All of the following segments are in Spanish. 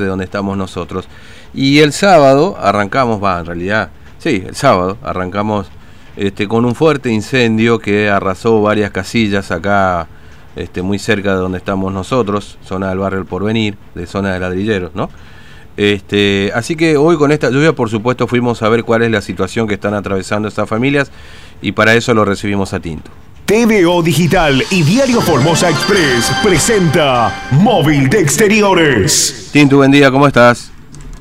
de donde estamos nosotros. Y el sábado arrancamos, va, en realidad, sí, el sábado arrancamos este, con un fuerte incendio que arrasó varias casillas acá, este, muy cerca de donde estamos nosotros, zona del barrio El Porvenir, de zona de ladrilleros, ¿no? Este, así que hoy con esta lluvia, por supuesto, fuimos a ver cuál es la situación que están atravesando estas familias y para eso lo recibimos a Tinto. TVO Digital y Diario Formosa Express presenta Móvil de Exteriores. Tinto, buen día, ¿cómo estás?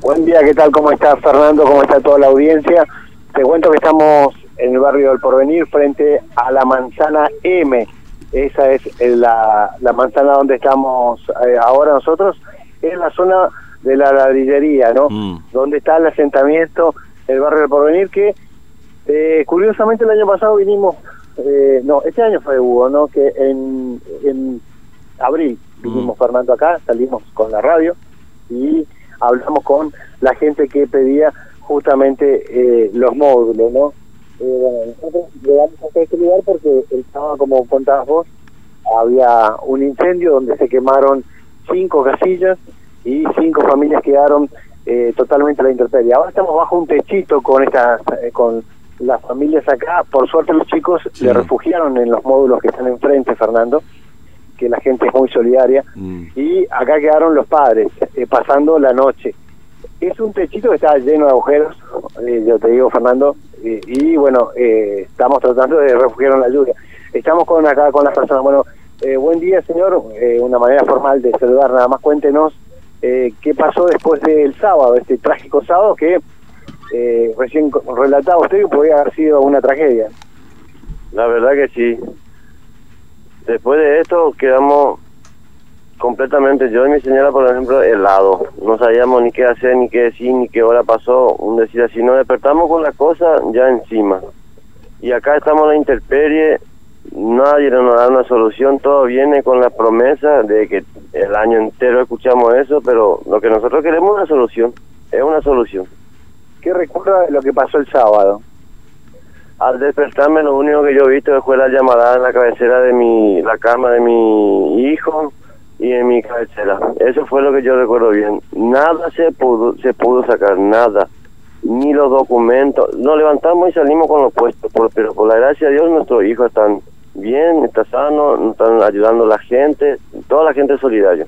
Buen día, ¿qué tal? ¿Cómo estás, Fernando? ¿Cómo está toda la audiencia? Te cuento que estamos en el barrio del Porvenir frente a la manzana M. Esa es la, la manzana donde estamos eh, ahora nosotros. Es la zona de la ladrillería, ¿no? Mm. Donde está el asentamiento del barrio del Porvenir que, eh, curiosamente, el año pasado vinimos eh, no, este año fue Hugo, ¿no? Que en, en abril vinimos Fernando acá, salimos con la radio y hablamos con la gente que pedía justamente eh, los módulos, ¿no? Eh, bueno, nosotros llegamos a este lugar porque estaba, como contabas vos, había un incendio donde se quemaron cinco casillas y cinco familias quedaron eh, totalmente a la intemperie. Ahora estamos bajo un techito con estas, eh, con las familias acá, por suerte los chicos Sí. le refugiaron en los módulos que están enfrente, Fernando, que la gente es muy solidaria, Mm. y acá quedaron los padres eh, pasando la noche. Es un techito que está lleno de agujeros, eh, yo te digo, Fernando, eh, y bueno, eh, estamos tratando de refugiar en la lluvia. Estamos con acá con las personas. Bueno, eh, buen día, señor. Una manera formal de saludar, nada más cuéntenos eh, qué pasó después del sábado, este trágico sábado que eh, recién relataba usted que podría haber sido una tragedia. La verdad que sí. Después de esto quedamos completamente, yo y mi señora, por ejemplo, helados. No sabíamos ni qué hacer, ni qué decir, ni qué hora pasó. Un decir así, nos despertamos con la cosa ya encima. Y acá estamos en la intemperie, nadie nos da una solución, todo viene con la promesa de que el año entero escuchamos eso, pero lo que nosotros queremos es una solución, es una solución. ¿Qué recuerda de lo que pasó el sábado? Al despertarme lo único que yo he visto fue la llamada en la cabecera de mi, la cama de mi hijo y en mi cabecera. Eso fue lo que yo recuerdo bien. Nada se pudo, se pudo sacar, nada. Ni los documentos. Nos levantamos y salimos con los puestos, por- pero por la gracia de Dios nuestros hijos están bien, están sanos, nos están ayudando la gente, toda la gente es solidaria.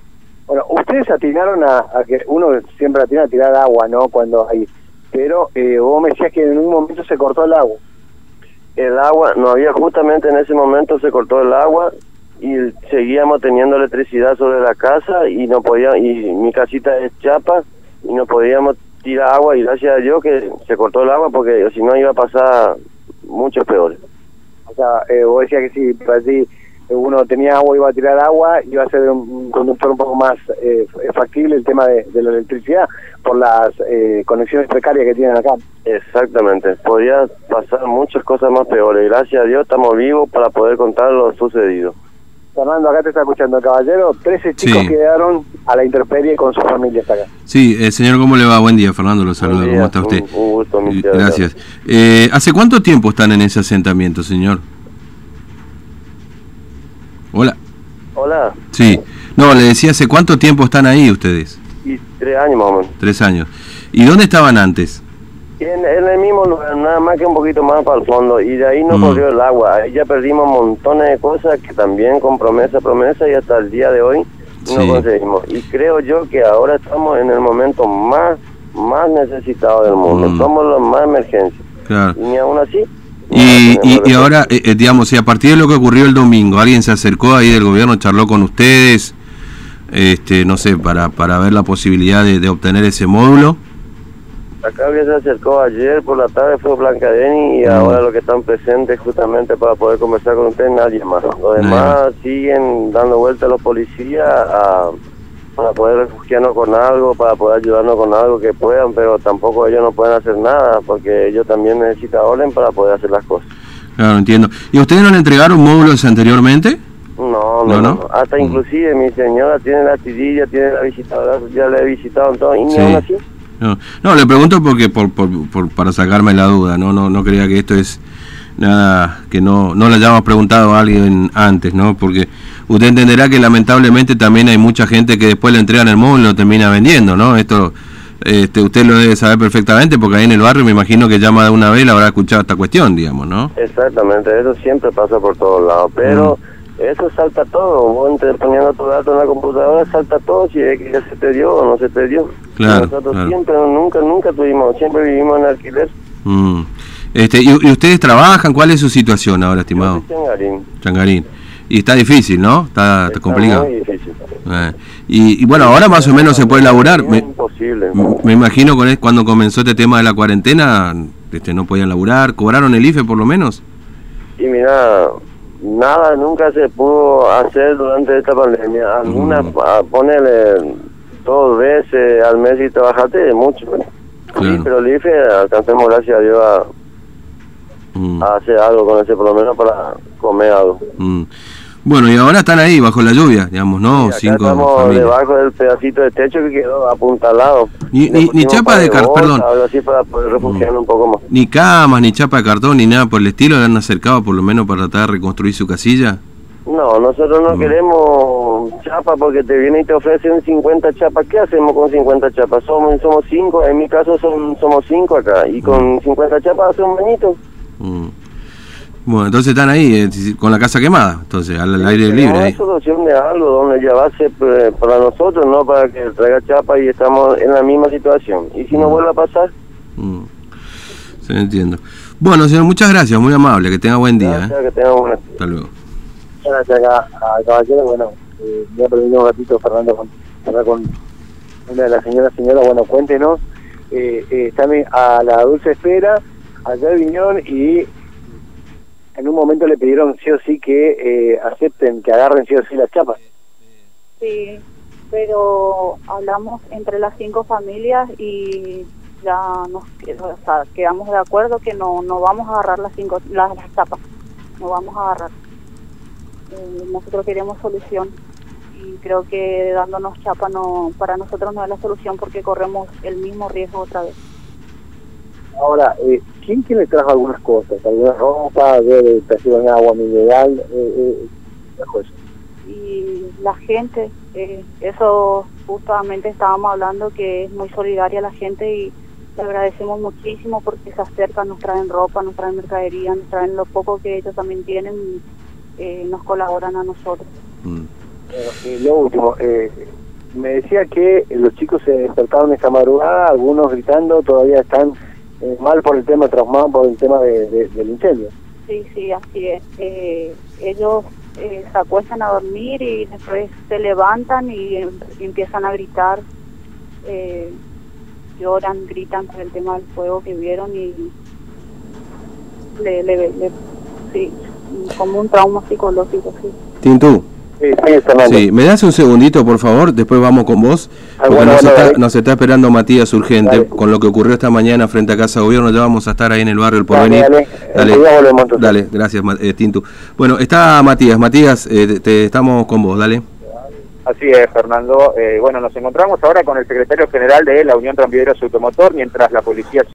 Bueno, ustedes atinaron a, a que uno siempre atina a tirar agua, ¿no? Cuando hay. Pero eh, vos me decías que en un momento se cortó el agua. el agua, no había justamente en ese momento se cortó el agua y seguíamos teniendo electricidad sobre la casa y no podía y mi casita es chapa y no podíamos tirar agua y gracias a Dios que se cortó el agua porque si no iba a pasar mucho peor. O sea, eh, vos decías que si uno tenía agua iba a tirar agua, iba a ser un, conductor un poco más eh, factible el tema de la electricidad por las eh, conexiones precarias que tienen acá. Exactamente, podía pasar muchas cosas más peores. Gracias a Dios estamos vivos para poder contar lo sucedido. Fernando, acá te está escuchando el caballero. 13 chicos Sí. quedaron a la intemperie con sus familias acá. Sí, eh, señor, ¿cómo le va? Buen día, Fernando, lo saluda, ¿cómo está usted? un- un gusto, mi Eh, tía, Gracias. Eh, ¿Hace cuánto tiempo están en ese asentamiento, señor? Hola. Hola, Sí. No, le decía, ¿hace cuánto tiempo están ahí ustedes? Tres años más o menos. Tres años. ¿Y dónde estaban antes? En, en el mismo lugar, nada más que un poquito más para el fondo, y de ahí no Mm. corrió el agua. Ahí ya perdimos montones de cosas que también con promesa, promesa, y hasta el día de hoy Sí. no conseguimos. Y creo yo que ahora estamos en el momento más, más necesitado del mundo. Mm. Somos los más emergencias. Claro. Y ni aún así. Y, y, y ahora, eh, eh, digamos, si a partir de lo que ocurrió el domingo, alguien se acercó ahí del gobierno, charló con ustedes, este, no sé, para, para ver la posibilidad de, de obtener ese módulo. Acá había se acercó ayer por la tarde, fue Blanca Deni, y Mm. ahora los que están presentes justamente para poder conversar con usted, nadie más. Los demás siguen dando vueltas a los policías a- para poder refugiarnos con algo, para poder ayudarnos con algo que puedan, pero tampoco ellos no pueden hacer nada, porque ellos también necesitan orden para poder hacer las cosas. Claro, entiendo. ¿Y ustedes no le entregaron módulos anteriormente? No, No, no. Hasta Mm. inclusive mi señora tiene la tirilla, tiene la visitadora, ya la he visitado en todo, y ni Sí. aún así. No, no le pregunto porque por, por, por- para sacarme la duda, no, no, no creía que esto es nada que no, no le hayamos preguntado a alguien antes, ¿no? Porque usted entenderá que lamentablemente también hay mucha gente que después le entregan el móvil y lo termina vendiendo, ¿no? Esto este, usted lo debe saber perfectamente porque ahí en el barrio me imagino que llama de una vez la habrá escuchado esta cuestión, digamos, ¿no? Exactamente, eso siempre pasa por todos lados, pero Mm. Eso salta todo, vos entre- poniendo tu dato en la computadora salta todo si es que ya se te dio o no se te dio. Claro, Nosotros claro. siempre, nunca, nunca tuvimos, siempre vivimos en alquiler. Mm. Este, y, y ustedes trabajan? ¿Cuál es su situación ahora, estimado? Changarín. Changarín. Y está difícil, ¿no? Está, complicado. muy difícil. Eh, y, y bueno, ahora más o menos se puede laburar. Es Me, imposible. me imagino con cuando comenzó este tema de la cuarentena, este, no podían laburar. ¿Cobraron el IFE por lo menos? Y mira, nada nunca se pudo hacer durante esta pandemia. Algunas, Mm. pa- ponele dos veces al mes y trabajaste mucho. Sí, pero el IFE alcancemos, gracias a Dios, a, Mm, a hacer algo con ese, por lo menos para comer algo. mm. Bueno, y ahora están ahí bajo la lluvia, digamos, ¿no? Y acá Cinco debajo del pedacito de techo que quedó apuntalado. Ni- ni- ni pusimos chapa de car- bolsa, perdón. Así para poder refugiarnos un poco más. Ni camas, ni chapa de cartón, ni nada por el estilo. ¿Le han acercado por lo menos para tratar de reconstruir su casilla? No, nosotros no Mm. queremos chapa porque te vienen y te ofrecen 50 chapas. ¿Qué hacemos con 50 chapas? Somos somos cinco, en mi caso son, somos cinco acá. Y con 50 chapas hace un bañito. Bueno, entonces están ahí, eh, con la casa quemada, entonces, al, al aire libre ahí. solución algo donde llevarse eh, para nosotros, no para que traiga chapa y estamos en la misma situación. Y si no Mm. vuelve a pasar, Mm. Se entiendo. Bueno, señor, muchas gracias, muy amable, que tenga buen día. gracias, ¿eh? que tengamos buena Hasta luego. Gracias acá al caballero. Bueno, eh, voy a permitir un ratito, Fernando, con, con una de las señoras. Señora, bueno, cuéntenos. Eh, están a la dulce espera, allá de Viñón, y en un momento le pidieron sí o sí que eh, acepten, que agarren sí o sí las chapas. Sí, pero hablamos entre las cinco familias y ya nos o sea, quedamos de acuerdo que no no vamos a agarrar las cinco las, las tapas, no vamos a agarrar. Eh, nosotros queremos solución y creo que dándonos chapa no para nosotros no es la solución porque corremos el mismo riesgo otra vez. Ahora, eh, ¿quién, quién le trajo algunas cosas? ¿Alguna ropa? ¿De trajeron agua mineral? Eh, eh, trajo eso. y la gente, eh, eso justamente estábamos hablando que es muy solidaria la gente y le agradecemos muchísimo porque se acercan, nos traen ropa, nos traen mercadería, nos traen lo poco que ellos también tienen y eh, nos colaboran a nosotros. Mm. Y lo último, eh, me decía que los chicos se despertaron esta madrugada, algunos gritando, todavía están eh, mal por el tema, traumados por el tema de, de- del incendio. Sí, sí, así es. Eh, ellos eh, se acuestan a dormir y después se levantan y, em- y empiezan a gritar, eh, lloran, gritan por el tema del fuego que vieron y le, le, le- sí, como un trauma psicológico, sí. Tintú, Sí, sí, ¿me das un segundito, por favor? Después vamos con vos. Ah, Porque bueno, nos, bueno, está, dale. nos está esperando Matías urgente Dale. con lo que ocurrió esta mañana frente a Casa Gobierno. Ya vamos a estar ahí en el barrio El Dale, Porvenir. dale. Enseguida volvemos, entonces. Dale, gracias, eh, Tintu. Bueno, está Matías. Matías, eh, te- te estamos con vos, dale. Así es, Fernando. Eh, bueno, nos encontramos ahora con el secretario general de la Unión Tranviarios Automotor, mientras la policía